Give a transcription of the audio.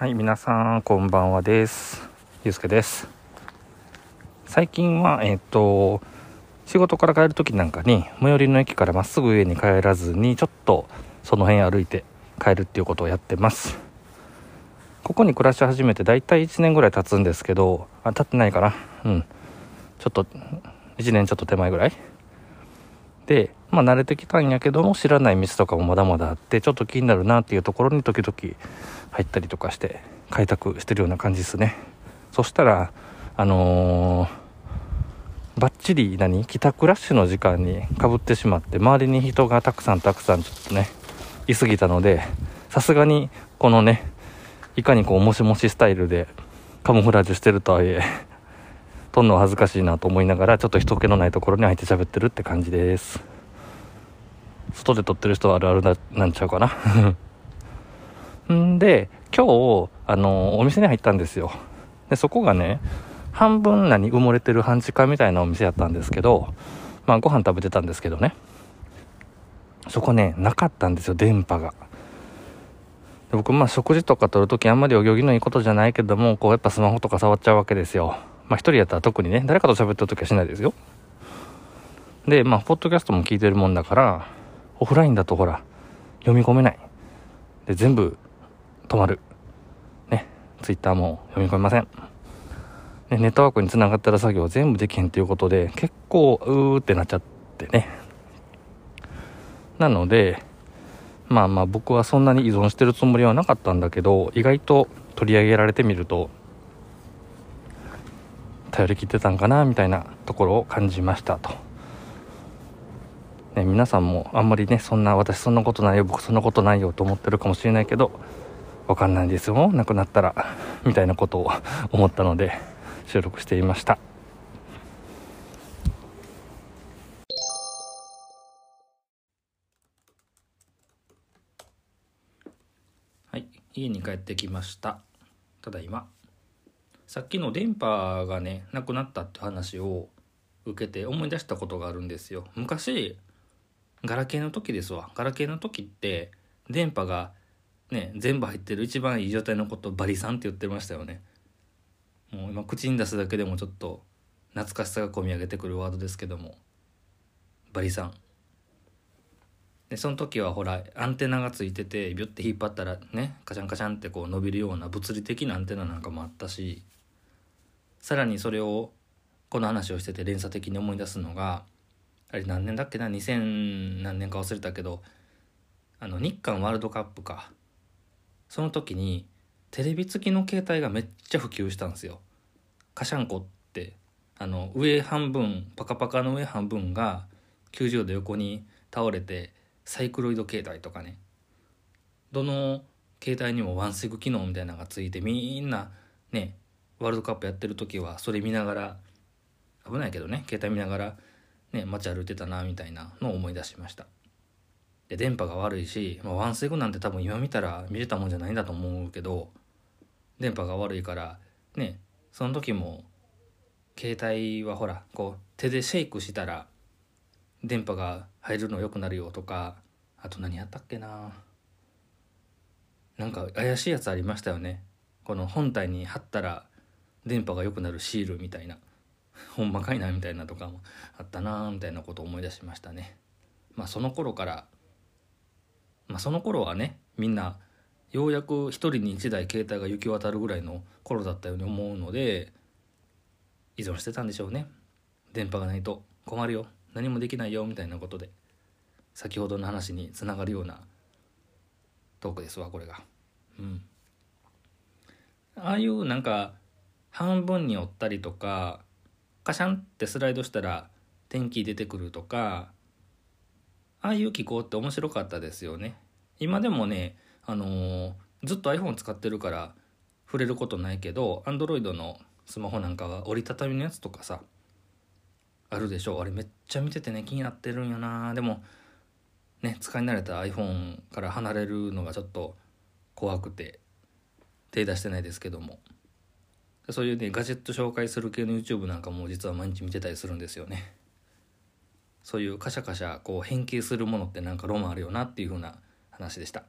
はい、皆さん、こんばんはです。ゆうすけです。最近は、えっ、と、仕事から帰る時なんかに、最寄りの駅からまっすぐ上に帰らずに、ちょっとその辺歩いて帰るっていうことをやってます。ここに暮らし始めて大体1年ぐらい経つんですけど、あ、経ってないかな。うん。ちょっと、1年ちょっと手前ぐらい。で、まあ慣れてきたんやけども、知らない道とかもまだまだあって、ちょっと気になるなっていうところに時々入ったりとかして、開拓してるような感じですね。そしたら、あのー、バッチリ何帰宅ラッシュの時間にかぶってしまって、周りに人がたくさんたくさんちょっとね、いすぎたので、さすがにこのね、いかにこう、もしもしスタイルでカモフラージュしてるとはいえ、撮るの恥ずかしいなと思いながら、ちょっと人気のないところに入って喋ってるって感じです。外で撮ってる人はあるあるななんちゃうかな。んで、今日、あの、お店に入ったんですよ。で、そこがね、半分何埋もれてる半地下みたいなお店やったんですけど、まあご飯食べてたんですけどね。そこね、なかったんですよ、電波が。で僕、まあ食事とか取るときあんまりお行儀のいいことじゃないけども、こうやっぱスマホとか触っちゃうわけですよ。まあ一人やったら特にね、誰かと喋ってるときはしないですよ。で、まあ、ポッドキャストも聞いてるもんだから、オフラインだとほら、読み込めない。で、全部止まる。ね、ツイッターも読み込めません。ネットワークにつながってる作業全部できへんということで、結構、うーってなっちゃってね。なので、まあまあ僕はそんなに依存してるつもりはなかったんだけど、意外と取り上げられてみると、頼り切ってたんかな、みたいなところを感じましたと。ね、皆さんもあんまりね、そんな、私そんなことないよ、僕そんなことないよと思ってるかもしれないけど、わかんないですよ、亡くなったら、みたいなことを思ったので、収録していました。はい、家に帰ってきました。ただいま。さっきの電波がね、なくなったって話を受けて思い出したことがあるんですよ。昔、ガラケーの時ですわ。ガラケーの時って、電波がね、全部入ってる一番いい状態のことをバリさんって言ってましたよね。もう今口に出すだけでもちょっと懐かしさが込み上げてくるワードですけども。バリさん。で、その時はほら、アンテナがついてて、ビュッて引っ張ったらね、カチャンカチャンってこう伸びるような物理的なアンテナなんかもあったし、さらにそれを、この話をしてて連鎖的に思い出すのが、あれ何年だっけな？2000何年か忘れたけどあの日韓ワールドカップかその時にテレビ付きの携帯がめっちゃ普及したんですよ。カシャンコってあの上半分パカパカの上半分が90度横に倒れてサイクロイド携帯とかね。どの携帯にもワンセグ機能みたいなのがついてみんなねワールドカップやってる時はそれ見ながら危ないけどね携帯見ながらね、街歩いてたなみたいなのを思い出しました。で電波が悪いし、まあ、ワンセグなんて多分今見たら見れたもんじゃないんだと思うけど電波が悪いからねその時も携帯はほらこう手でシェイクしたら電波が入るの良くなるよとかあと何やったっけな。なんか怪しいやつありましたよね。この本体に貼ったら電波が良くなるシールみたいな。ほんまかいなみたいなとかもあったなみたいなことを思い出しましたね。まあその頃からまあその頃はねみんなようやく一人に一台携帯が行き渡るぐらいの頃だったように思うので依存してたんでしょうね。電波がないと困るよ何もできないよみたいなことで先ほどの話につながるようなトークですわこれが。うん。ああいうなんか半分に折ったりとかカシャンってスライドしたら天気出てくるとかああいう機構って面白かったですよね。今でもねあのーずっと iPhone 使ってるから触れることないけど Android のスマホなんかは折りたたみのやつとかさあるでしょ。あれめっちゃ見ててね気になってるんよな。でもね使い慣れた iPhone から離れるのがちょっと怖くて手出してないですけども。そういうねガジェット紹介する系の YouTube なんかも実は毎日見てたりするんですよね。そういうカシャカシャこう変形するものってなんかロマンあるよなっていう風な話でした。